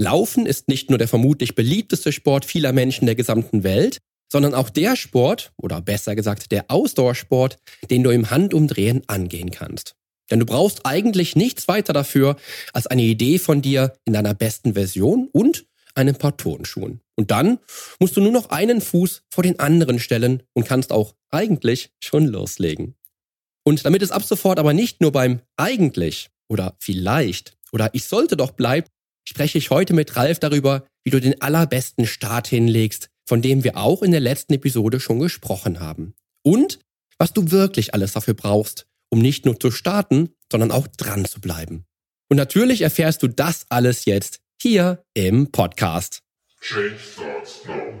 Laufen ist nicht nur der vermutlich beliebteste Sport vieler Menschen der gesamten Welt, sondern auch der Sport, oder besser gesagt der Ausdauersport, den du im Handumdrehen angehen kannst. Denn du brauchst eigentlich nichts weiter dafür als eine Idee von dir in deiner besten Version und einem paar Turnschuhen. Und dann musst du nur noch einen Fuß vor den anderen stellen und kannst auch eigentlich schon loslegen. Und damit es ab sofort aber nicht nur beim eigentlich oder vielleicht oder ich sollte doch bleibt, spreche ich heute mit Ralf darüber, wie du den allerbesten Start hinlegst, von dem wir auch in der letzten Episode schon gesprochen haben. Und was du wirklich alles dafür brauchst, um nicht nur zu starten, sondern auch dran zu bleiben. Und natürlich erfährst du das alles jetzt hier im Podcast. Change starts now.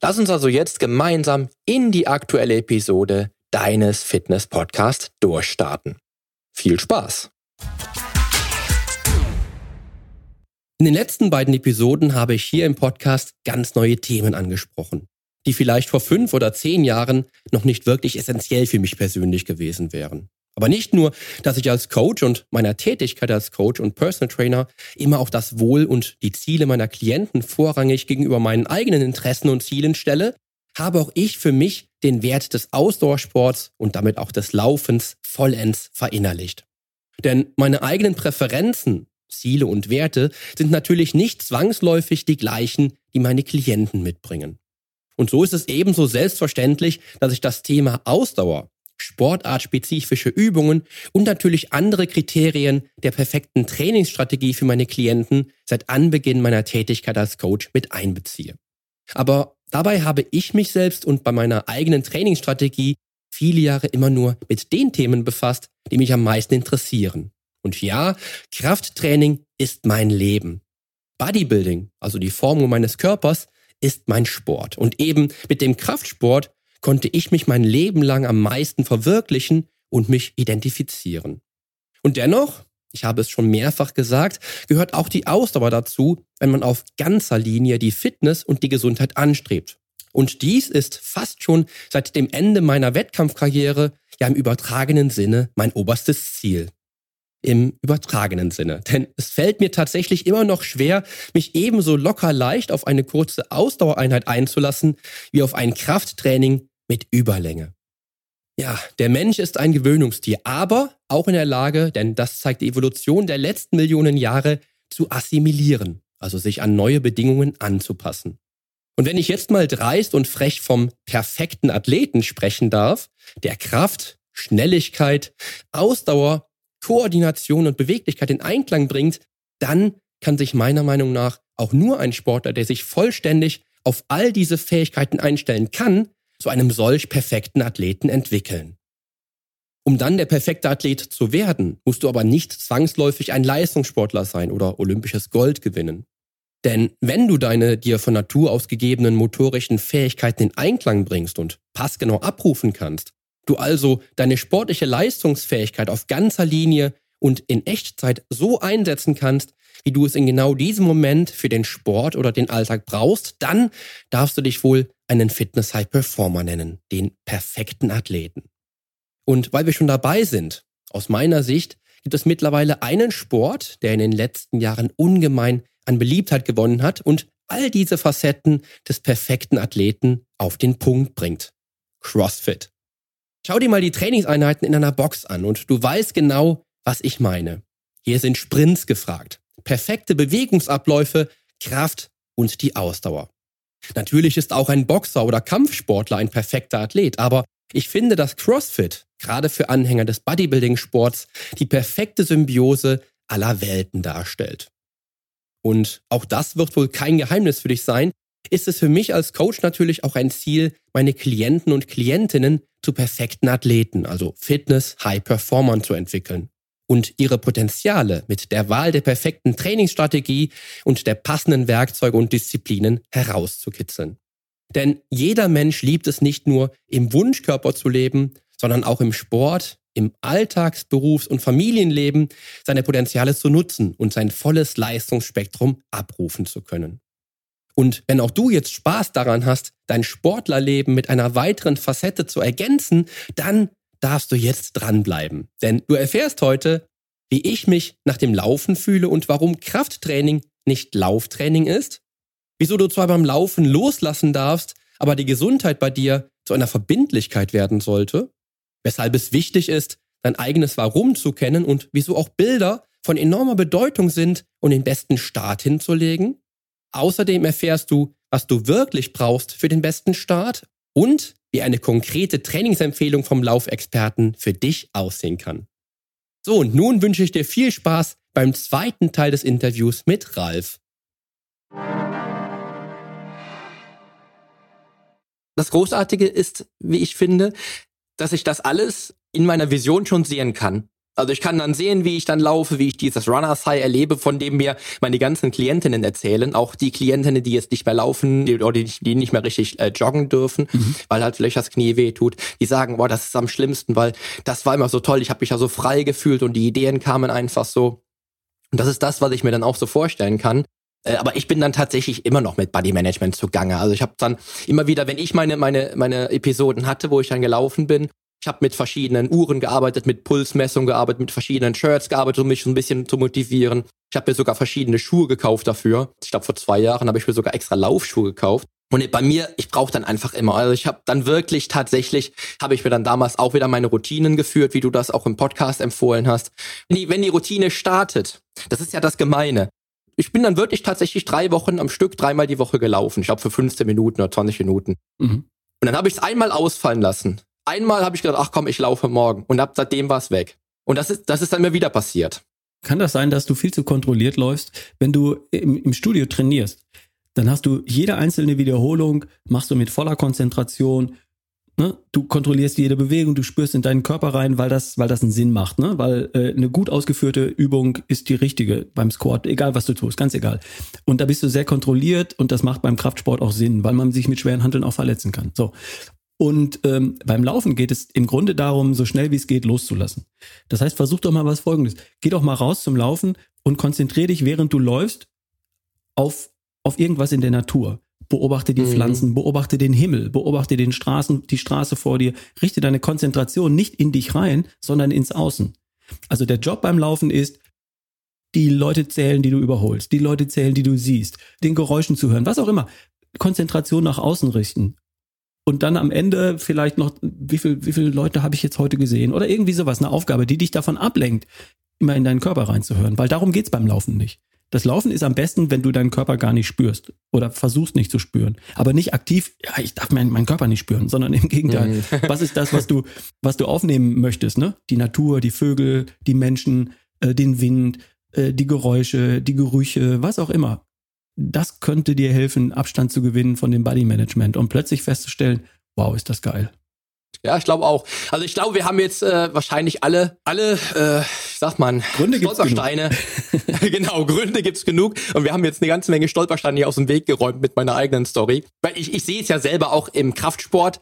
Lass uns also jetzt gemeinsam in die aktuelle Episode deines Fitness-Podcasts durchstarten. Viel Spaß! In den letzten beiden Episoden habe ich hier im Podcast ganz neue Themen angesprochen, die vielleicht vor fünf oder zehn Jahren noch nicht wirklich essentiell für mich persönlich gewesen wären. Aber nicht nur, dass ich als Coach und meiner Tätigkeit als Coach und Personal Trainer immer auch das Wohl und die Ziele meiner Klienten vorrangig gegenüber meinen eigenen Interessen und Zielen stelle, habe auch ich für mich den Wert des Ausdauersports und damit auch des Laufens vollends verinnerlicht. Denn meine eigenen Präferenzen, Ziele und Werte sind natürlich nicht zwangsläufig die gleichen, die meine Klienten mitbringen. Und so ist es ebenso selbstverständlich, dass ich das Thema Ausdauer sportartspezifische Übungen und natürlich andere Kriterien der perfekten Trainingsstrategie für meine Klienten seit Anbeginn meiner Tätigkeit als Coach mit einbeziehe. Aber dabei habe ich mich selbst und bei meiner eigenen Trainingsstrategie viele Jahre immer nur mit den Themen befasst, die mich am meisten interessieren. Und ja, Krafttraining ist mein Leben. Bodybuilding, also die Formung meines Körpers, ist mein Sport. Und eben mit dem Kraftsport konnte ich mich mein Leben lang am meisten verwirklichen und mich identifizieren. Und dennoch, ich habe es schon mehrfach gesagt, gehört auch die Ausdauer dazu, wenn man auf ganzer Linie die Fitness und die Gesundheit anstrebt. Und dies ist fast schon seit dem Ende meiner Wettkampfkarriere ja im übertragenen Sinne mein oberstes Ziel. Im übertragenen Sinne. Denn es fällt mir tatsächlich immer noch schwer, mich ebenso locker leicht auf eine kurze Ausdauereinheit einzulassen, wie auf ein Krafttraining mit Überlänge. Ja, der Mensch ist ein Gewöhnungstier, aber auch in der Lage, denn das zeigt die Evolution der letzten Millionen Jahre, zu assimilieren, also sich an neue Bedingungen anzupassen. Und wenn ich jetzt mal dreist und frech vom perfekten Athleten sprechen darf, der Kraft, Schnelligkeit, Ausdauer, Koordination und Beweglichkeit in Einklang bringt, dann kann sich meiner Meinung nach auch nur ein Sportler, der sich vollständig auf all diese Fähigkeiten einstellen kann, zu einem solch perfekten Athleten entwickeln. Um dann der perfekte Athlet zu werden, musst du aber nicht zwangsläufig ein Leistungssportler sein oder olympisches Gold gewinnen. Denn wenn du deine dir von Natur aus gegebenen motorischen Fähigkeiten in Einklang bringst und passgenau abrufen kannst, du also deine sportliche Leistungsfähigkeit auf ganzer Linie und in Echtzeit so einsetzen kannst, wie du es in genau diesem Moment für den Sport oder den Alltag brauchst, dann darfst du dich wohl einen Fitness High Performer nennen, den perfekten Athleten. Und weil wir schon dabei sind, aus meiner Sicht gibt es mittlerweile einen Sport, der in den letzten Jahren ungemein an Beliebtheit gewonnen hat und all diese Facetten des perfekten Athleten auf den Punkt bringt. CrossFit. Schau dir mal die Trainingseinheiten in einer Box an und du weißt genau, was ich meine. Hier sind Sprints gefragt, perfekte Bewegungsabläufe, Kraft und die Ausdauer. Natürlich ist auch ein Boxer oder Kampfsportler ein perfekter Athlet, aber ich finde, dass CrossFit, gerade für Anhänger des Bodybuilding-Sports, die perfekte Symbiose aller Welten darstellt. und auch das wird wohl kein Geheimnis für dich sein, ist es für mich als Coach natürlich auch ein Ziel, meine Klienten und Klientinnen zu perfekten Athleten, also Fitness, High Performern zu entwickeln und ihre Potenziale mit der Wahl der perfekten Trainingsstrategie und der passenden Werkzeuge und Disziplinen herauszukitzeln. Denn jeder Mensch liebt es nicht nur im Wunschkörper zu leben, sondern auch im Sport, im Alltags-, Berufs- und Familienleben seine Potenziale zu nutzen und sein volles Leistungsspektrum abrufen zu können. Und wenn auch du jetzt Spaß daran hast, dein Sportlerleben mit einer weiteren Facette zu ergänzen, dann darfst du jetzt dranbleiben. Denn du erfährst heute, wie ich mich nach dem Laufen fühle und warum Krafttraining nicht Lauftraining ist, wieso du zwar beim Laufen loslassen darfst, aber die Gesundheit bei dir zu einer Verbindlichkeit werden sollte, weshalb es wichtig ist, dein eigenes Warum zu kennen und wieso auch Bilder von enormer Bedeutung sind und den besten Start hinzulegen. Außerdem erfährst du, was du wirklich brauchst für den besten Start und wie eine konkrete Trainingsempfehlung vom Laufexperten für dich aussehen kann. So, und nun wünsche ich dir viel Spaß beim zweiten Teil des Interviews mit Ralf. Das Großartige ist, wie ich finde, dass ich das alles in meiner Vision schon sehen kann. Also ich kann dann sehen, wie ich dann laufe, wie ich dieses Runners High erlebe, von dem mir meine ganzen Klientinnen erzählen, auch die Klientinnen, die jetzt nicht mehr laufen die, oder die, die nicht mehr richtig äh, joggen dürfen, mhm. weil halt vielleicht das Knie weh tut. Die sagen, boah, das ist am schlimmsten, weil das war immer so toll, ich habe mich ja so frei gefühlt und die Ideen kamen einfach so. Und das ist das, was ich mir dann auch so vorstellen kann. Äh, aber ich bin dann tatsächlich immer noch mit Body Management zugange. Also ich habe dann immer wieder, wenn ich meine meine meine Episoden hatte, wo ich dann gelaufen bin, ich habe mit verschiedenen Uhren gearbeitet, mit Pulsmessung gearbeitet, mit verschiedenen Shirts gearbeitet, um mich ein bisschen zu motivieren. Ich habe mir sogar verschiedene Schuhe gekauft dafür. Ich glaube, vor zwei Jahren habe ich mir sogar extra Laufschuhe gekauft. Und bei mir, ich brauche dann einfach immer. Also ich habe dann wirklich tatsächlich, habe ich mir dann damals auch wieder meine Routinen geführt, wie du das auch im Podcast empfohlen hast. Wenn die, wenn die Routine startet, das ist ja das Gemeine. Ich bin dann wirklich tatsächlich drei Wochen am Stück dreimal die Woche gelaufen. Ich glaube für 15 Minuten oder 20 Minuten. Mhm. Und dann habe ich es einmal ausfallen lassen einmal habe ich gedacht, ach komm, ich laufe morgen. Und ab seitdem war es weg. Und das ist, das ist dann immer wieder passiert. Kann das sein, dass du viel zu kontrolliert läufst, wenn du im, im Studio trainierst? Dann hast du jede einzelne Wiederholung, machst du mit voller Konzentration, Ne? Du kontrollierst jede Bewegung, du spürst in deinen Körper rein, weil das, weil das einen Sinn macht. Ne? Weil äh, eine gut ausgeführte Übung ist die richtige beim Squat, egal was du tust, ganz egal. Und da bist du sehr kontrolliert und das macht beim Kraftsport auch Sinn, weil man sich mit schweren Handeln auch verletzen kann. So. Und ähm, beim Laufen geht es im Grunde darum, so schnell wie es geht loszulassen. Das heißt, versuch doch mal was Folgendes. Geh doch mal raus zum Laufen und konzentrier dich, während du läufst, auf, auf irgendwas in der Natur. Beobachte die mhm. Pflanzen, beobachte den Himmel, beobachte den Straßen, die Straße vor dir. Richte deine Konzentration nicht in dich rein, sondern ins Außen. Also der Job beim Laufen ist, die Leute zählen, die du überholst, die Leute zählen, die du siehst, den Geräuschen zu hören, was auch immer. Konzentration nach außen richten und dann am Ende vielleicht noch, wie, viel, wie viele Leute habe ich jetzt heute gesehen oder irgendwie sowas, eine Aufgabe, die dich davon ablenkt, immer in deinen Körper reinzuhören, weil darum geht's beim Laufen nicht. Das Laufen ist am besten, wenn du deinen Körper gar nicht spürst oder versuchst nicht zu spüren. Aber nicht aktiv, ja, ich darf meinen, meinen Körper nicht spüren, sondern im Gegenteil. Mhm. was ist das, was du, was du aufnehmen möchtest, ne? Die Natur, die Vögel, die Menschen, äh, den Wind, äh, die Geräusche, die Gerüche, was auch immer das könnte dir helfen, Abstand zu gewinnen von dem Body Management und plötzlich festzustellen, wow, ist das geil. Ja, ich glaube auch. Also ich glaube, wir haben jetzt äh, wahrscheinlich alle, alle, äh, sag mal, Gründe Stolpersteine. genau, Gründe gibt's genug. Und wir haben jetzt eine ganze Menge Stolpersteine hier aus dem Weg geräumt mit meiner eigenen Story. Weil ich, ich sehe es ja selber auch im Kraftsport.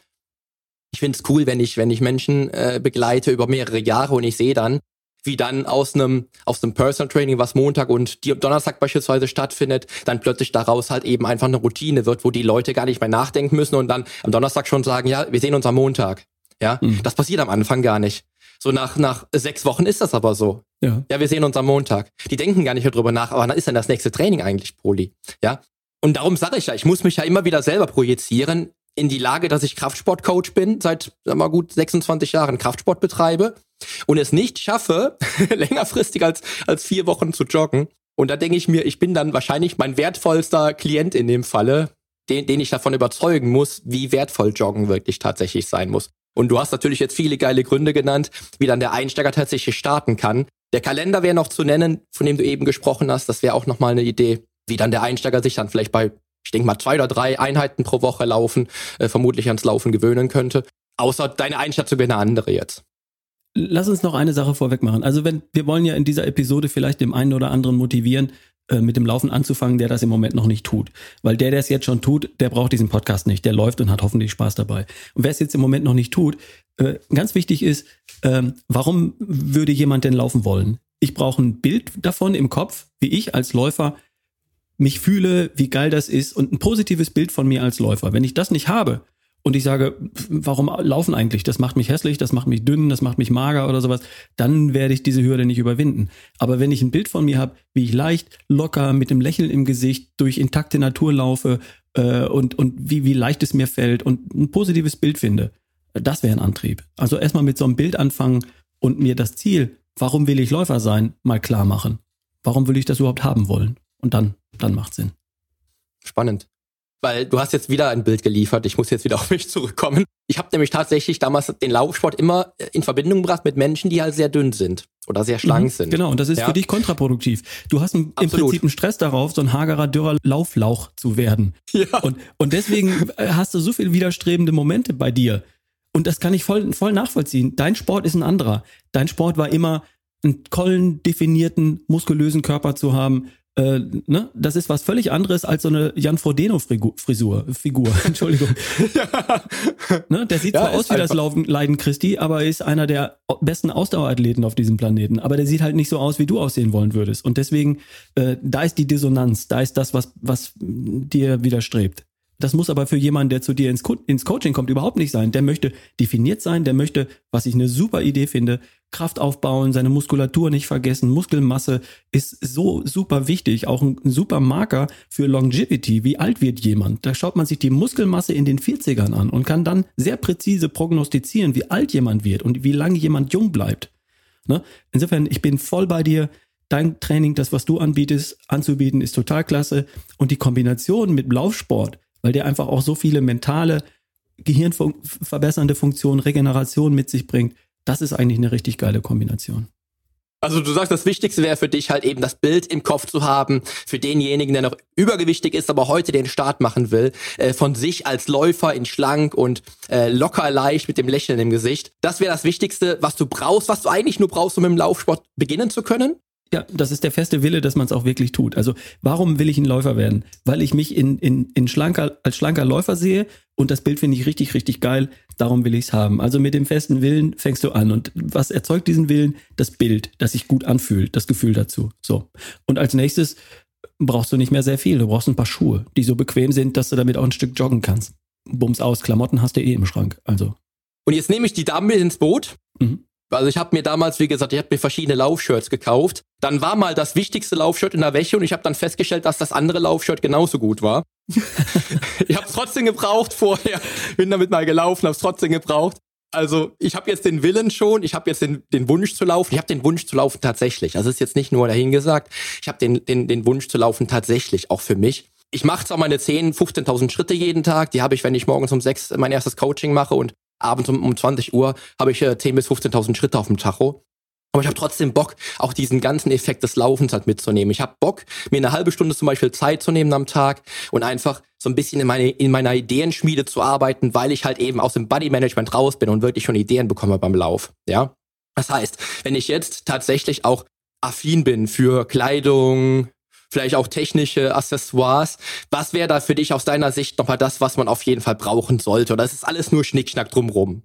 Ich finde es cool, wenn ich, wenn ich Menschen äh, begleite über mehrere Jahre und ich sehe dann, wie dann aus einem aus einem Personal Training, was Montag und Donnerstag beispielsweise stattfindet, dann plötzlich daraus halt eben einfach eine Routine wird, wo die Leute gar nicht mehr nachdenken müssen und dann am Donnerstag schon sagen, ja, wir sehen uns am Montag. Ja, mhm. das passiert am Anfang gar nicht. So nach, nach sechs Wochen ist das aber so. Ja. ja, wir sehen uns am Montag. Die denken gar nicht mehr drüber nach, aber wann ist denn das nächste Training eigentlich, Poli? Ja. Und darum sage ich ja, ich muss mich ja immer wieder selber projizieren in die Lage, dass ich Kraftsportcoach bin, seit sag mal gut 26 Jahren Kraftsport betreibe und es nicht schaffe, längerfristig als, als vier Wochen zu joggen. Und da denke ich mir, ich bin dann wahrscheinlich mein wertvollster Klient in dem Falle, den, den ich davon überzeugen muss, wie wertvoll Joggen wirklich tatsächlich sein muss. Und du hast natürlich jetzt viele geile Gründe genannt, wie dann der Einsteiger tatsächlich starten kann. Der Kalender wäre noch zu nennen, von dem du eben gesprochen hast. Das wäre auch nochmal eine Idee, wie dann der Einsteiger sich dann vielleicht bei, ich denke mal, zwei oder drei Einheiten pro Woche laufen, äh, vermutlich ans Laufen gewöhnen könnte. Außer deine Einschätzung wäre eine andere jetzt. Lass uns noch eine Sache vorweg machen. Also wenn wir wollen ja in dieser Episode vielleicht dem einen oder anderen motivieren, äh, mit dem Laufen anzufangen, der das im Moment noch nicht tut. Weil der, der es jetzt schon tut, der braucht diesen Podcast nicht. Der läuft und hat hoffentlich Spaß dabei. Und wer es jetzt im Moment noch nicht tut, äh, ganz wichtig ist, ähm, warum würde jemand denn laufen wollen? Ich brauche ein Bild davon im Kopf, wie ich als Läufer mich fühle, wie geil das ist und ein positives Bild von mir als Läufer. Wenn ich das nicht habe, und ich sage, warum laufen eigentlich? Das macht mich hässlich, das macht mich dünn, das macht mich mager oder sowas, dann werde ich diese Hürde nicht überwinden. Aber wenn ich ein Bild von mir habe, wie ich leicht, locker, mit dem Lächeln im Gesicht durch intakte Natur laufe äh, und, und wie, wie leicht es mir fällt und ein positives Bild finde, das wäre ein Antrieb. Also erstmal mit so einem Bild anfangen und mir das Ziel, warum will ich Läufer sein, mal klar machen. Warum will ich das überhaupt haben wollen? Und dann, dann macht Sinn. Spannend weil du hast jetzt wieder ein Bild geliefert. Ich muss jetzt wieder auf mich zurückkommen. Ich habe nämlich tatsächlich damals den Laufsport immer in Verbindung gebracht mit Menschen, die halt sehr dünn sind oder sehr schlank mhm, sind. Genau, und das ist ja. für dich kontraproduktiv. Du hast ein, im Prinzip einen Stress darauf, so ein hagerer, dürrer Lauflauch zu werden. Ja. Und, und deswegen äh, hast du so viele widerstrebende Momente bei dir. Und das kann ich voll, voll nachvollziehen. Dein Sport ist ein anderer. Dein Sport war immer, einen tollen, definierten, muskulösen Körper zu haben, äh, ne? Das ist was völlig anderes als so eine Jan Frodeno-Frisur, Figur, Entschuldigung. ja. ne? Der sieht ja, zwar aus wie das Laufen, Leiden Christi, aber ist einer der besten Ausdauerathleten auf diesem Planeten. Aber der sieht halt nicht so aus, wie du aussehen wollen würdest. Und deswegen, äh, da ist die Dissonanz, da ist das, was, was dir widerstrebt. Das muss aber für jemanden, der zu dir ins, Co ins Coaching kommt, überhaupt nicht sein. Der möchte definiert sein, der möchte, was ich eine super Idee finde, Kraft aufbauen, seine Muskulatur nicht vergessen. Muskelmasse ist so super wichtig, auch ein, super Marker für Longevity. Wie alt wird jemand? Da schaut man sich die Muskelmasse in den 40ern an und kann dann sehr präzise prognostizieren, wie alt jemand wird und wie lange jemand jung bleibt. Ne? Insofern, ich bin voll bei dir. Dein Training, das, was du anbietest, anzubieten, ist total klasse. Und die Kombination mit Laufsport, weil der einfach auch so viele mentale, gehirnverbessernde Funktionen, Regeneration mit sich bringt, das ist eigentlich eine richtig geile Kombination. Also du sagst, das Wichtigste wäre für dich halt eben das Bild im Kopf zu haben, für denjenigen, der noch übergewichtig ist, aber heute den Start machen will, äh, von sich als Läufer in schlank und äh, locker leicht mit dem Lächeln im Gesicht. Das wäre das Wichtigste, was du brauchst, was du eigentlich nur brauchst, um im Laufsport beginnen zu können. Ja, das ist der feste Wille, dass man es auch wirklich tut. Also warum will ich ein Läufer werden? Weil ich mich in, in, in schlanker, als schlanker Läufer sehe und das Bild finde ich richtig, richtig geil. Darum will ich es haben. Also mit dem festen Willen fängst du an. Und was erzeugt diesen Willen? Das Bild, das sich gut anfühlt, das Gefühl dazu. So. Und als nächstes brauchst du nicht mehr sehr viel. Du brauchst ein paar Schuhe, die so bequem sind, dass du damit auch ein Stück joggen kannst. Bums aus, Klamotten hast du eh im Schrank. Also. Und jetzt nehme ich die Damen mit ins Boot. Mhm. Also ich habe mir damals, wie gesagt, ich habe mir verschiedene Laufshirts gekauft. Dann war mal das wichtigste Laufshirt in der Wäsche und ich habe dann festgestellt, dass das andere Laufshirt genauso gut war. ich habe es trotzdem gebraucht vorher, bin damit mal gelaufen, habe es trotzdem gebraucht. Also ich habe jetzt den Willen schon, ich habe jetzt den, den Wunsch zu laufen. Ich habe den Wunsch zu laufen tatsächlich. Also ist jetzt nicht nur dahingesagt. Ich habe den, den, den Wunsch zu laufen tatsächlich, auch für mich. Ich mache zwar meine 10, 15.000 Schritte jeden Tag. Die habe ich, wenn ich morgens um 6 mein erstes Coaching mache und abends um, um 20 Uhr habe ich äh, 10.000 bis 15.000 Schritte auf dem Tacho. Aber ich habe trotzdem Bock, auch diesen ganzen Effekt des Laufens halt mitzunehmen. Ich habe Bock, mir eine halbe Stunde zum Beispiel Zeit zu nehmen am Tag und einfach so ein bisschen in, meine, in meiner Ideenschmiede zu arbeiten, weil ich halt eben aus dem Body Management raus bin und wirklich schon Ideen bekomme beim Lauf. Ja, das heißt, wenn ich jetzt tatsächlich auch affin bin für Kleidung, vielleicht auch technische Accessoires. Was wäre da für dich aus deiner Sicht nochmal das, was man auf jeden Fall brauchen sollte? Oder ist es alles nur Schnickschnack drumrum?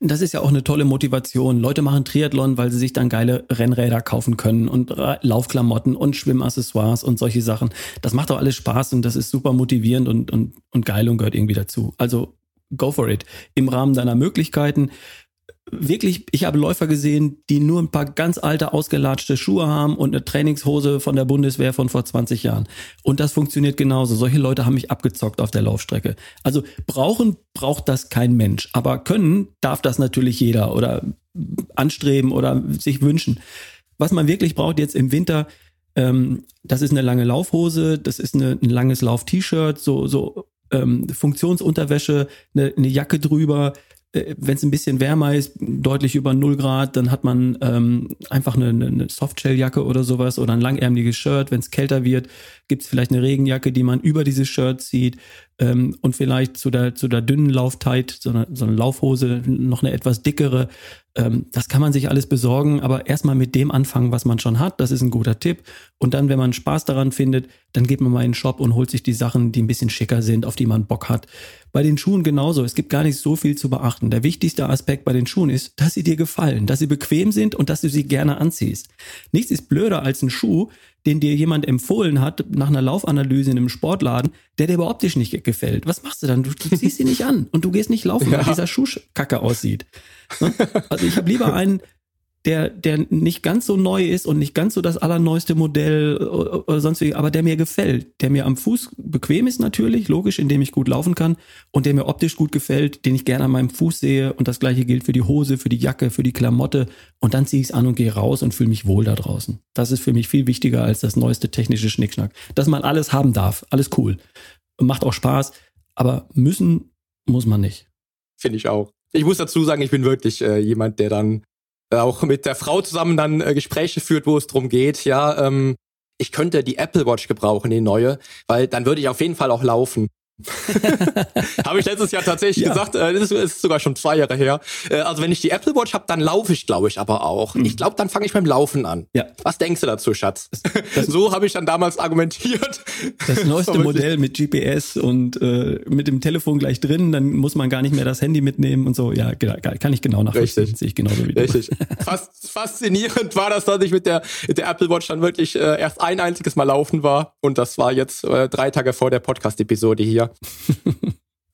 Das ist ja auch eine tolle Motivation. Leute machen Triathlon, weil sie sich dann geile Rennräder kaufen können und Laufklamotten und Schwimmaccessoires und solche Sachen. Das macht doch alles Spaß und das ist super motivierend und, und, und geil und gehört irgendwie dazu. Also go for it. Im Rahmen deiner Möglichkeiten wirklich, ich habe Läufer gesehen, die nur ein paar ganz alte, ausgelatschte Schuhe haben und eine Trainingshose von der Bundeswehr von vor 20 Jahren. Und das funktioniert genauso. Solche Leute haben mich abgezockt auf der Laufstrecke. Also brauchen braucht das kein Mensch. Aber können darf das natürlich jeder oder anstreben oder sich wünschen. Was man wirklich braucht jetzt im Winter, ähm, das ist eine lange Laufhose, das ist eine, ein langes Lauf-T-Shirt, so, so ähm, Funktionsunterwäsche, eine, eine Jacke drüber, wenn es ein bisschen wärmer ist, deutlich über 0 Grad, dann hat man ähm, einfach eine, eine Softshelljacke oder sowas oder ein langärmliches Shirt. Wenn es kälter wird, gibt es vielleicht eine Regenjacke, die man über dieses Shirt zieht ähm, und vielleicht zu der, zu der dünnen Lauftheit, so eine, so eine Laufhose, noch eine etwas dickere. Ähm, das kann man sich alles besorgen, aber erstmal mit dem anfangen, was man schon hat. Das ist ein guter Tipp. Und dann, wenn man Spaß daran findet, dann geht man mal in den Shop und holt sich die Sachen, die ein bisschen schicker sind, auf die man Bock hat. Bei den Schuhen genauso. Es gibt gar nicht so viel zu beachten. Der wichtigste Aspekt bei den Schuhen ist, dass sie dir gefallen, dass sie bequem sind und dass du sie gerne anziehst. Nichts ist blöder als ein Schuh, den dir jemand empfohlen hat nach einer Laufanalyse in einem Sportladen, der dir aber optisch nicht gefällt. Was machst du dann? Du, du ziehst ihn nicht an und du gehst nicht laufen, ja. weil dieser Schuh kacke aussieht. Ne? Also ich habe lieber einen, der, der nicht ganz so neu ist und nicht ganz so das allerneueste Modell oder sonst wie, aber der mir gefällt, der mir am Fuß bequem ist natürlich, logisch, indem ich gut laufen kann und der mir optisch gut gefällt, den ich gerne an meinem Fuß sehe und das gleiche gilt für die Hose, für die Jacke, für die Klamotte und dann ziehe ich es an und gehe raus und fühle mich wohl da draußen. Das ist für mich viel wichtiger als das neueste technische Schnickschnack. Dass man alles haben darf, alles cool. Macht auch Spaß, aber müssen muss man nicht. Finde ich auch. Ich muss dazu sagen, ich bin wirklich äh, jemand, der dann äh, auch mit der Frau zusammen dann äh, Gespräche führt, wo es drum geht, ja, ähm, ich könnte die Apple Watch gebrauchen, die neue, weil dann würde ich auf jeden Fall auch laufen. habe ich letztes Jahr tatsächlich ja. gesagt, äh, das ist, sogar schon zwei Jahre her. Äh, also wenn ich die Apple Watch habe, dann laufe ich, glaube ich, aber auch. Mhm. Ich glaube, dann fange ich beim Laufen an. Ja. Was denkst du dazu, Schatz? Das, so habe ich dann damals argumentiert. Das neueste Modell mit GPS und äh, mit dem Telefon gleich drin, dann muss man gar nicht mehr das Handy mitnehmen und so. Ja, kann ich genau nachvollziehen. Richtig. Sehe ich genauso wie. Richtig. Fast faszinierend war das, dass ich mit der, mit der Apple Watch dann wirklich äh, erst ein einziges Mal laufen war. Und das war jetzt äh, drei Tage vor der Podcast-Episode hier.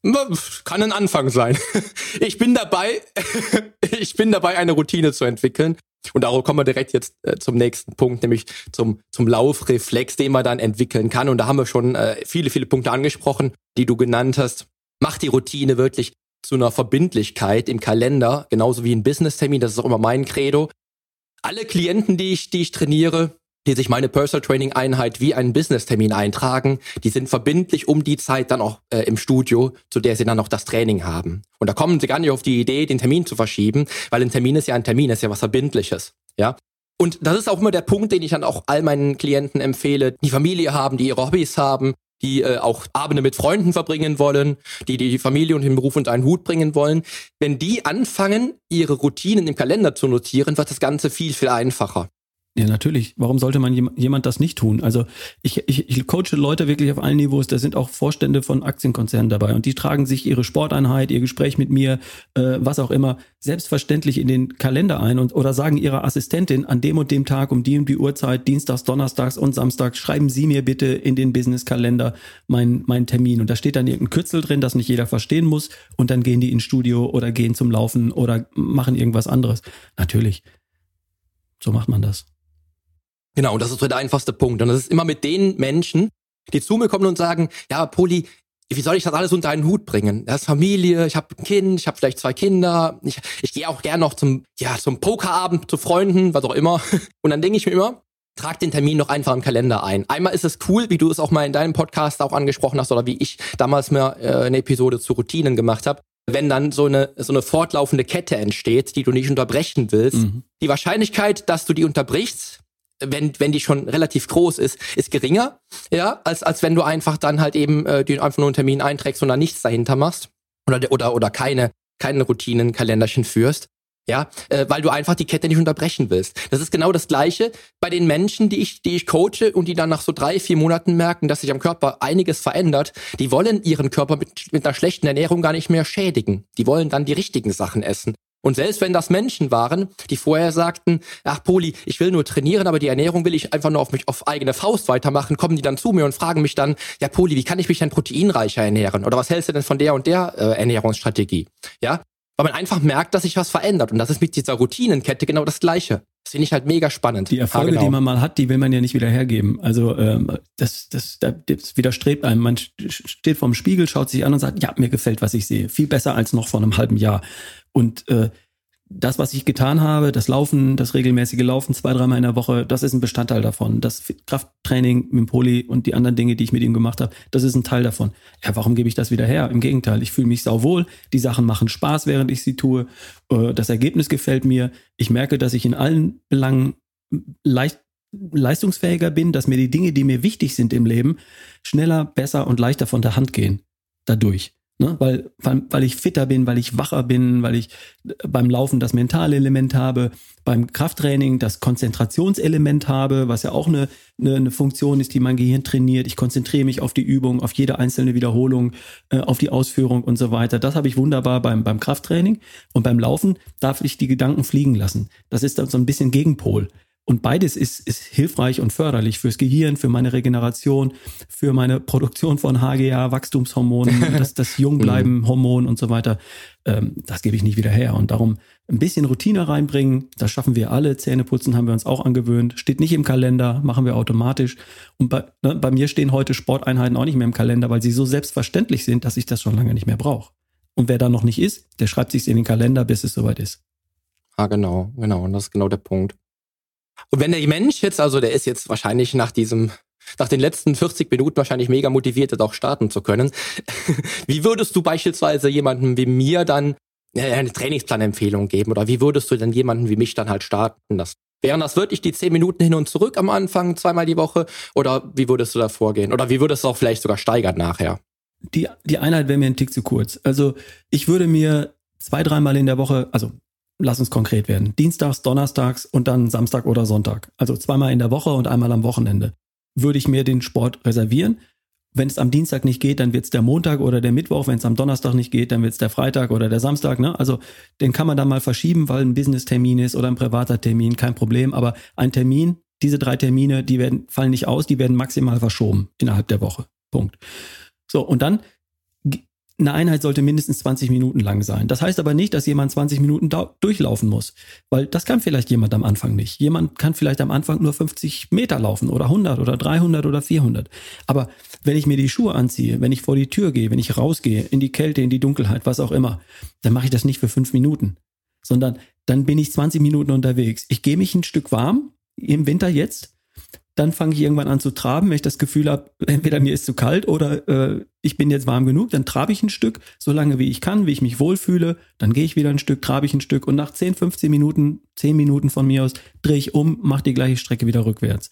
Kann ein Anfang sein. Ich bin dabei, ich bin dabei, eine Routine zu entwickeln. Und darauf kommen wir direkt jetzt äh, zum nächsten Punkt, nämlich zum, zum Laufreflex, den man dann entwickeln kann. Und da haben wir schon äh, viele, viele Punkte angesprochen, die du genannt hast. Mach die Routine wirklich zu einer Verbindlichkeit im Kalender, genauso wie ein Business-Termin. Das ist auch immer mein Credo. Alle Klienten, die ich, die ich trainiere, die sich meine Personal Training Einheit wie einen Business-Termin eintragen, die sind verbindlich um die Zeit dann auch äh, im Studio, zu der sie dann noch das Training haben. Und da kommen sie gar nicht auf die Idee, den Termin zu verschieben, weil ein Termin ist ja ein Termin, ist ja was Verbindliches. Ja, und das ist auch immer der Punkt, den ich dann auch all meinen Klienten empfehle, die Familie haben, die ihre Hobbys haben, die äh, auch Abende mit Freunden verbringen wollen, die die Familie und den Beruf unter einen Hut bringen wollen. Wenn die anfangen, ihre Routinen im Kalender zu notieren, wird das Ganze viel, viel einfacher. Ja, natürlich. Warum sollte man jemand das nicht tun? Also ich, ich, ich coache Leute wirklich auf allen Niveaus. Da sind auch Vorstände von Aktienkonzernen dabei und die tragen sich ihre Sporteinheit, ihr Gespräch mit mir, äh, was auch immer, selbstverständlich in den Kalender ein und oder sagen ihrer Assistentin an dem und dem Tag um die und die Uhrzeit, Dienstags, Donnerstags und Samstags, schreiben Sie mir bitte in den Businesskalender meinen mein Termin. Und da steht dann irgendein Kürzel drin, das nicht jeder verstehen muss. Und dann gehen die ins Studio oder gehen zum Laufen oder machen irgendwas anderes. Natürlich. So macht man das. Genau, und das ist so der einfachste Punkt. Und das ist immer mit den Menschen, die zu mir kommen und sagen, ja, Poli, wie soll ich das alles unter einen Hut bringen? Das ist Familie, ich habe ein Kind, ich habe vielleicht zwei Kinder, ich, ich gehe auch gern noch zum, ja, zum Pokerabend zu Freunden, was auch immer. Und dann denke ich mir immer, trag den Termin noch einfach im Kalender ein. Einmal ist es cool, wie du es auch mal in deinem Podcast auch angesprochen hast oder wie ich damals mir äh, eine Episode zu Routinen gemacht habe. Wenn dann so eine, so eine fortlaufende Kette entsteht, die du nicht unterbrechen willst, mhm. die Wahrscheinlichkeit, dass du die unterbrichst, wenn, wenn die schon relativ groß ist, ist geringer, ja, als, als wenn du einfach dann halt eben äh, die einfach nur einen Termin einträgst und dann nichts dahinter machst. Oder, oder, oder keine, keine Routinen, Kalenderchen führst. Ja, äh, weil du einfach die Kette nicht unterbrechen willst. Das ist genau das Gleiche bei den Menschen, die ich, die ich coache und die dann nach so drei, vier Monaten merken, dass sich am Körper einiges verändert. Die wollen ihren Körper mit, mit einer schlechten Ernährung gar nicht mehr schädigen. Die wollen dann die richtigen Sachen essen. Und selbst wenn das Menschen waren, die vorher sagten, ach Poli, ich will nur trainieren, aber die Ernährung will ich einfach nur auf mich auf eigene Faust weitermachen, kommen die dann zu mir und fragen mich dann, ja Poli, wie kann ich mich denn proteinreicher ernähren? Oder was hältst du denn von der und der äh, Ernährungsstrategie? Ja, weil man einfach merkt, dass sich was verändert. Und das ist mit dieser Routinenkette genau das Gleiche. Das finde ich halt mega spannend. Die Erfolge, genau. die man mal hat, die will man ja nicht wieder hergeben. Also ähm, das, das, das widerstrebt einem. Man steht vorm Spiegel, schaut sich an und sagt, ja, mir gefällt, was ich sehe. Viel besser als noch vor einem halben Jahr. Und äh, das, was ich getan habe, das Laufen, das regelmäßige Laufen zwei, dreimal in der Woche, das ist ein Bestandteil davon. Das Krafttraining mit dem Poli und die anderen Dinge, die ich mit ihm gemacht habe, das ist ein Teil davon. Ja, warum gebe ich das wieder her? Im Gegenteil, ich fühle mich sauwohl, die Sachen machen Spaß, während ich sie tue, äh, das Ergebnis gefällt mir. Ich merke, dass ich in allen Belangen leicht leistungsfähiger bin, dass mir die Dinge, die mir wichtig sind im Leben, schneller, besser und leichter von der Hand gehen. Dadurch. Ne? Weil, weil, weil ich fitter bin, weil ich wacher bin, weil ich beim Laufen das mentale Element habe, beim Krafttraining das Konzentrationselement habe, was ja auch eine, eine, eine Funktion ist, die mein Gehirn trainiert. Ich konzentriere mich auf die Übung, auf jede einzelne Wiederholung, äh, auf die Ausführung und so weiter. Das habe ich wunderbar beim, beim Krafttraining. Und beim Laufen darf ich die Gedanken fliegen lassen. Das ist dann so ein bisschen Gegenpol. Und beides ist, ist hilfreich und förderlich fürs Gehirn, für meine Regeneration, für meine Produktion von HGA, Wachstumshormonen, das, das Jungbleiben-Hormon und so weiter. Ähm, das gebe ich nicht wieder her. Und darum ein bisschen Routine reinbringen, das schaffen wir alle. Zähneputzen haben wir uns auch angewöhnt. Steht nicht im Kalender, machen wir automatisch. Und bei, ne, bei mir stehen heute Sporteinheiten auch nicht mehr im Kalender, weil sie so selbstverständlich sind, dass ich das schon lange nicht mehr brauche. Und wer da noch nicht ist, der schreibt sich in den Kalender, bis es soweit ist. Ah, genau, genau. Und das ist genau der Punkt. Und wenn der Mensch jetzt, also der ist jetzt wahrscheinlich nach diesem, nach den letzten 40 Minuten wahrscheinlich mega motiviert, das auch starten zu können. wie würdest du beispielsweise jemandem wie mir dann eine Trainingsplanempfehlung geben? Oder wie würdest du denn jemanden wie mich dann halt starten? Das Wären das wirklich die 10 Minuten hin und zurück am Anfang, zweimal die Woche? Oder wie würdest du da vorgehen? Oder wie würdest du auch vielleicht sogar steigern nachher? Die, die Einheit wäre mir ein Tick zu kurz. Also ich würde mir zwei, dreimal in der Woche, also lass uns konkret werden. Dienstags, Donnerstags und dann Samstag oder Sonntag. Also zweimal in der Woche und einmal am Wochenende. Würde ich mir den Sport reservieren. Wenn es am Dienstag nicht geht, dann wird es der Montag oder der Mittwoch. Wenn es am Donnerstag nicht geht, dann wird es der Freitag oder der Samstag. Ne? Also den kann man dann mal verschieben, weil ein Business-Termin ist oder ein privater Termin, kein Problem. Aber ein Termin, diese drei Termine, die werden, fallen nicht aus, die werden maximal verschoben innerhalb der Woche. Punkt. So, und dann eine Einheit sollte mindestens 20 Minuten lang sein. Das heißt aber nicht, dass jemand 20 Minuten durchlaufen muss, weil das kann vielleicht jemand am Anfang nicht. Jemand kann vielleicht am Anfang nur 50 Meter laufen oder 100 oder 300 oder 400. Aber wenn ich mir die Schuhe anziehe, wenn ich vor die Tür gehe, wenn ich rausgehe, in die Kälte, in die Dunkelheit, was auch immer, dann mache ich das nicht für fünf Minuten, sondern dann bin ich 20 Minuten unterwegs. Ich gehe mich ein Stück warm, im Winter jetzt, dann fange ich irgendwann an zu traben, wenn ich das Gefühl habe, entweder mir ist zu kalt oder äh, ich bin jetzt warm genug, dann trabe ich ein Stück, so lange wie ich kann, wie ich mich wohlfühle, dann gehe ich wieder ein Stück, trabe ich ein Stück und nach 10, 15 Minuten, 10 Minuten von mir aus, drehe ich um, mache die gleiche Strecke wieder rückwärts.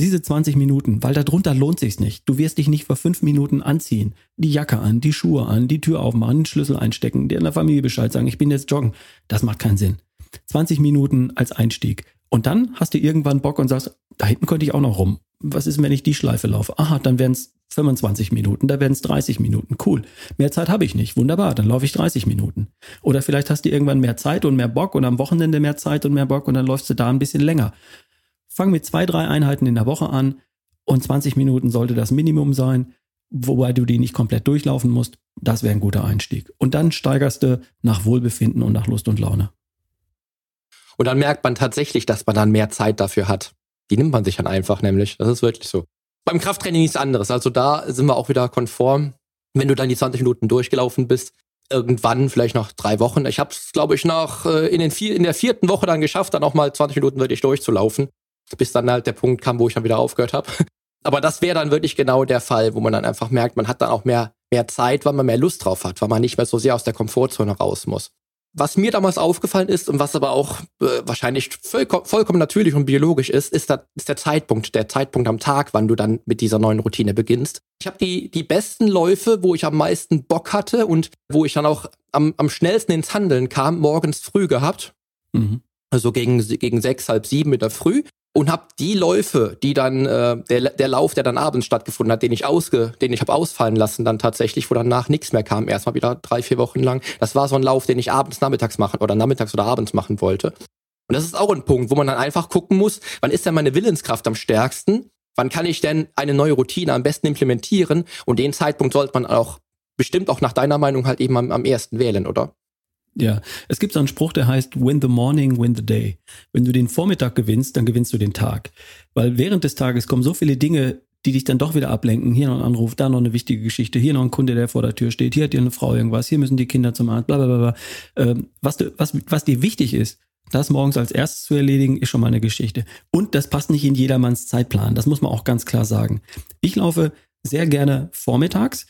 Diese 20 Minuten, weil darunter lohnt sich's nicht. Du wirst dich nicht vor fünf Minuten anziehen, die Jacke an, die Schuhe an, die Tür aufmachen, den Schlüssel einstecken, dir in der Familie Bescheid sagen, ich bin jetzt joggen. Das macht keinen Sinn. 20 Minuten als Einstieg. Und dann hast du irgendwann Bock und sagst, da hinten könnte ich auch noch rum. Was ist, wenn ich die Schleife laufe? Aha, dann wären es 25 Minuten, da wären es 30 Minuten. Cool. Mehr Zeit habe ich nicht. Wunderbar, dann laufe ich 30 Minuten. Oder vielleicht hast du irgendwann mehr Zeit und mehr Bock und am Wochenende mehr Zeit und mehr Bock und dann läufst du da ein bisschen länger. Fang mit zwei, drei Einheiten in der Woche an und 20 Minuten sollte das Minimum sein, wobei du die nicht komplett durchlaufen musst. Das wäre ein guter Einstieg. Und dann steigerst du nach Wohlbefinden und nach Lust und Laune. Und dann merkt man tatsächlich, dass man dann mehr Zeit dafür hat. Die nimmt man sich dann einfach nämlich. Das ist wirklich so. Beim Krafttraining nichts anderes. Also da sind wir auch wieder konform. Wenn du dann die 20 Minuten durchgelaufen bist, irgendwann, vielleicht nach drei Wochen. Ich habe es, glaube ich, nach äh, in, den vier, in der vierten Woche dann geschafft, dann auch mal 20 Minuten wirklich durchzulaufen. Bis dann halt der Punkt kam, wo ich dann wieder aufgehört habe. Aber das wäre dann wirklich genau der Fall, wo man dann einfach merkt, man hat dann auch mehr, mehr Zeit, weil man mehr Lust drauf hat, weil man nicht mehr so sehr aus der Komfortzone raus muss. Was mir damals aufgefallen ist und was aber auch äh, wahrscheinlich vollkommen, vollkommen natürlich und biologisch ist, ist, da, ist der Zeitpunkt, der Zeitpunkt am Tag, wann du dann mit dieser neuen Routine beginnst. Ich habe die, die besten Läufe, wo ich am meisten Bock hatte und wo ich dann auch am, am schnellsten ins Handeln kam, morgens früh gehabt. Mhm. Also gegen, gegen sechs, halb sieben mit der Früh und habe die Läufe, die dann äh, der, der Lauf, der dann abends stattgefunden hat, den ich ausge, den ich habe ausfallen lassen, dann tatsächlich, wo danach nichts mehr kam, erstmal wieder drei, vier Wochen lang. Das war so ein Lauf, den ich abends, nachmittags machen oder nachmittags oder abends machen wollte. Und das ist auch ein Punkt, wo man dann einfach gucken muss, wann ist denn meine Willenskraft am stärksten? Wann kann ich denn eine neue Routine am besten implementieren? Und den Zeitpunkt sollte man auch bestimmt auch nach deiner Meinung halt eben am, am ersten wählen, oder? Ja, es gibt so einen Spruch, der heißt Win the morning, win the day. Wenn du den Vormittag gewinnst, dann gewinnst du den Tag. Weil während des Tages kommen so viele Dinge, die dich dann doch wieder ablenken. Hier noch ein Anruf, da noch eine wichtige Geschichte, hier noch ein Kunde, der vor der Tür steht, hier hat dir eine Frau irgendwas, hier müssen die Kinder zum Arzt, bla bla bla. Ähm, was, du, was, was dir wichtig ist, das morgens als erstes zu erledigen, ist schon mal eine Geschichte. Und das passt nicht in jedermanns Zeitplan. Das muss man auch ganz klar sagen. Ich laufe sehr gerne vormittags,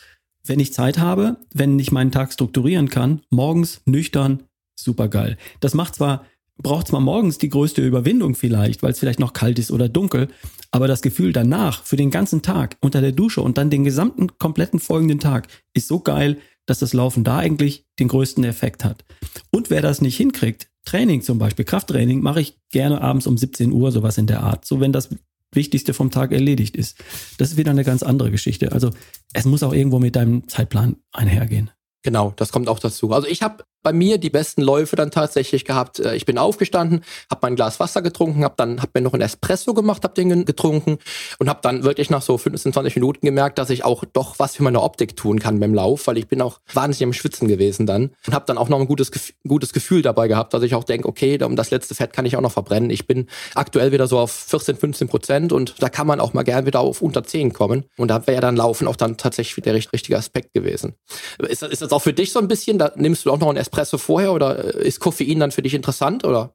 wenn ich Zeit habe, wenn ich meinen Tag strukturieren kann, morgens nüchtern, super geil. Das macht zwar, braucht zwar morgens die größte Überwindung vielleicht, weil es vielleicht noch kalt ist oder dunkel, aber das Gefühl danach, für den ganzen Tag, unter der Dusche und dann den gesamten, kompletten folgenden Tag, ist so geil, dass das Laufen da eigentlich den größten Effekt hat. Und wer das nicht hinkriegt, Training zum Beispiel, Krafttraining, mache ich gerne abends um 17 Uhr, sowas in der Art. So, wenn das Wichtigste vom Tag erledigt ist. Das ist wieder eine ganz andere Geschichte. Also es muss auch irgendwo mit deinem Zeitplan einhergehen. Genau, das kommt auch dazu. Also ich habe bei mir die besten Läufe dann tatsächlich gehabt. Äh, ich bin aufgestanden, habe mein Glas Wasser getrunken, habe dann hab mir noch ein Espresso gemacht, habe den getrunken und habe dann wirklich nach so 15, 20 Minuten gemerkt, dass ich auch doch was für meine Optik tun kann beim Lauf, weil ich bin auch wahnsinnig am Schwitzen gewesen dann und habe dann auch noch ein gutes, gutes Gefühl dabei gehabt, dass ich auch denke, okay, das letzte Fett kann ich auch noch verbrennen. Ich bin aktuell wieder so auf 14, 15 Prozent und da kann man auch mal gern wieder auf unter 10 kommen und da wäre dann Laufen auch dann tatsächlich der richtige Aspekt gewesen. Ist, ist das auch für dich so ein bisschen, da nimmst du auch noch ein Espresso vorher oder ist Koffein dann für dich interessant oder?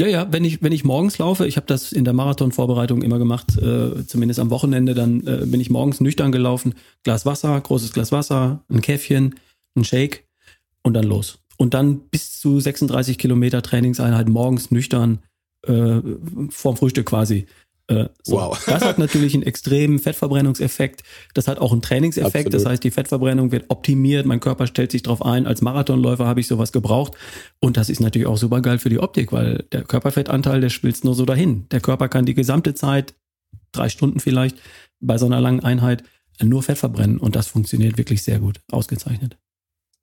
Ja, ja, wenn ich, wenn ich morgens laufe, ich habe das in der Marathonvorbereitung immer gemacht, äh, zumindest am Wochenende, dann äh, bin ich morgens nüchtern gelaufen, Glas Wasser, großes Glas Wasser, ein Käffchen, ein Shake und dann los. Und dann bis zu 36 Kilometer Trainingseinheit morgens nüchtern äh, vorm Frühstück quasi. Äh, so. Wow. Das hat natürlich einen extremen Fettverbrennungseffekt. Das hat auch einen Trainingseffekt. Absolut. Das heißt, die Fettverbrennung wird optimiert. Mein Körper stellt sich darauf ein. Als Marathonläufer habe ich sowas gebraucht. Und das ist natürlich auch super geil für die Optik, weil der Körperfettanteil, der schmilzt nur so dahin. Der Körper kann die gesamte Zeit, drei Stunden vielleicht, bei so einer langen Einheit nur Fett verbrennen. Und das funktioniert wirklich sehr gut. Ausgezeichnet.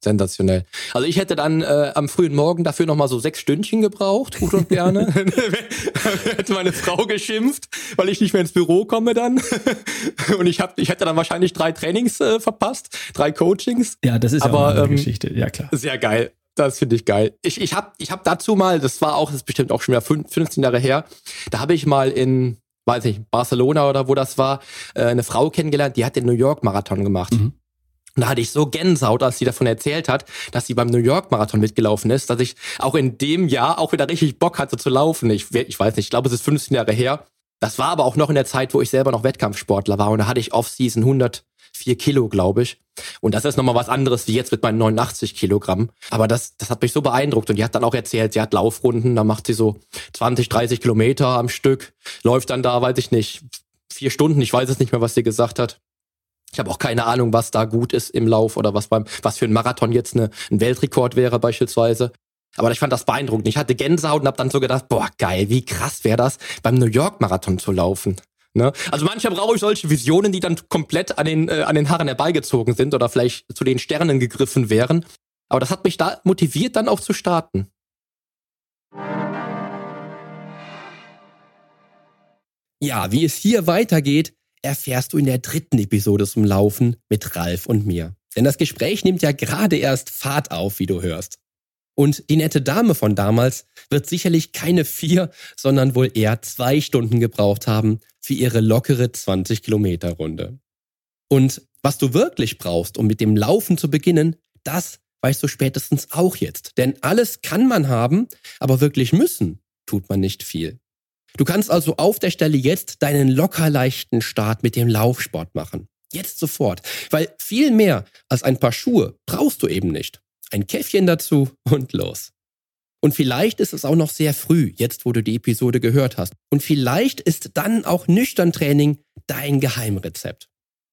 Sensationell. Also ich hätte dann äh, am frühen Morgen dafür nochmal so sechs Stündchen gebraucht, gut und gerne. hätte meine Frau geschimpft, weil ich nicht mehr ins Büro komme dann. und ich hab, ich hätte dann wahrscheinlich drei Trainings äh, verpasst, drei Coachings. Ja, das ist aber eine ähm, Geschichte, ja klar. Sehr geil. Das finde ich geil. Ich, ich habe ich hab dazu mal, das war auch, das ist bestimmt auch schon wieder 15 Jahre her, da habe ich mal in, weiß nicht, Barcelona oder wo das war, äh, eine Frau kennengelernt, die hat den New York Marathon gemacht. Mhm. Und da hatte ich so Gänsehaut, als sie davon erzählt hat, dass sie beim New York Marathon mitgelaufen ist, dass ich auch in dem Jahr auch wieder richtig Bock hatte zu laufen. Ich, ich weiß nicht, ich glaube, es ist 15 Jahre her. Das war aber auch noch in der Zeit, wo ich selber noch Wettkampfsportler war. Und da hatte ich Off-Season 104 Kilo, glaube ich. Und das ist nochmal was anderes wie jetzt mit meinen 89 Kilogramm. Aber das, das hat mich so beeindruckt. Und die hat dann auch erzählt, sie hat Laufrunden, da macht sie so 20, 30 Kilometer am Stück, läuft dann da, weiß ich nicht, vier Stunden. Ich weiß es nicht mehr, was sie gesagt hat. Ich habe auch keine Ahnung, was da gut ist im Lauf oder was beim, was für ein Marathon jetzt eine, ein Weltrekord wäre beispielsweise. Aber ich fand das beeindruckend. Ich hatte Gänsehaut und habe dann so gedacht, boah, geil, wie krass wäre das, beim New York Marathon zu laufen. Ne? Also manchmal brauche ich solche Visionen, die dann komplett an den, äh, an den Haaren herbeigezogen sind oder vielleicht zu den Sternen gegriffen wären. Aber das hat mich da motiviert, dann auch zu starten. Ja, wie es hier weitergeht, erfährst du in der dritten Episode zum Laufen mit Ralf und mir. Denn das Gespräch nimmt ja gerade erst Fahrt auf, wie du hörst. Und die nette Dame von damals wird sicherlich keine vier, sondern wohl eher zwei Stunden gebraucht haben für ihre lockere 20 Kilometer Runde. Und was du wirklich brauchst, um mit dem Laufen zu beginnen, das weißt du spätestens auch jetzt. Denn alles kann man haben, aber wirklich müssen tut man nicht viel. Du kannst also auf der Stelle jetzt deinen locker leichten Start mit dem Laufsport machen. Jetzt sofort. Weil viel mehr als ein paar Schuhe brauchst du eben nicht. Ein Käffchen dazu und los. Und vielleicht ist es auch noch sehr früh, jetzt wo du die Episode gehört hast. Und vielleicht ist dann auch nüchtern Training dein Geheimrezept.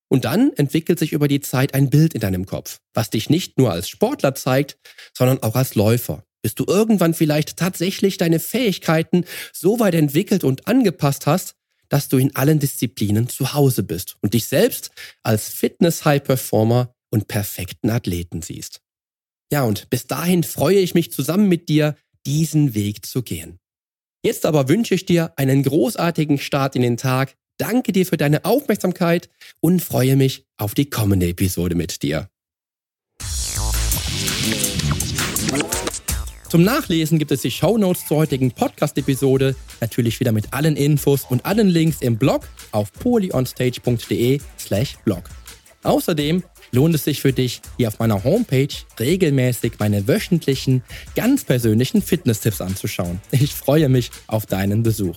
Und dann entwickelt sich über die Zeit ein Bild in deinem Kopf, was dich nicht nur als Sportler zeigt, sondern auch als Läufer bis du irgendwann vielleicht tatsächlich deine Fähigkeiten so weit entwickelt und angepasst hast, dass du in allen Disziplinen zu Hause bist und dich selbst als Fitness-High-Performer und perfekten Athleten siehst. Ja, und bis dahin freue ich mich zusammen mit dir, diesen Weg zu gehen. Jetzt aber wünsche ich dir einen großartigen Start in den Tag, danke dir für deine Aufmerksamkeit und freue mich auf die kommende Episode mit dir. Zum Nachlesen gibt es die Show Notes zur heutigen Podcast-Episode, natürlich wieder mit allen Infos und allen Links im Blog auf polyonstage.de slash blog. Außerdem lohnt es sich für dich, hier auf meiner Homepage regelmäßig meine wöchentlichen, ganz persönlichen Fitness-Tipps anzuschauen. Ich freue mich auf deinen Besuch.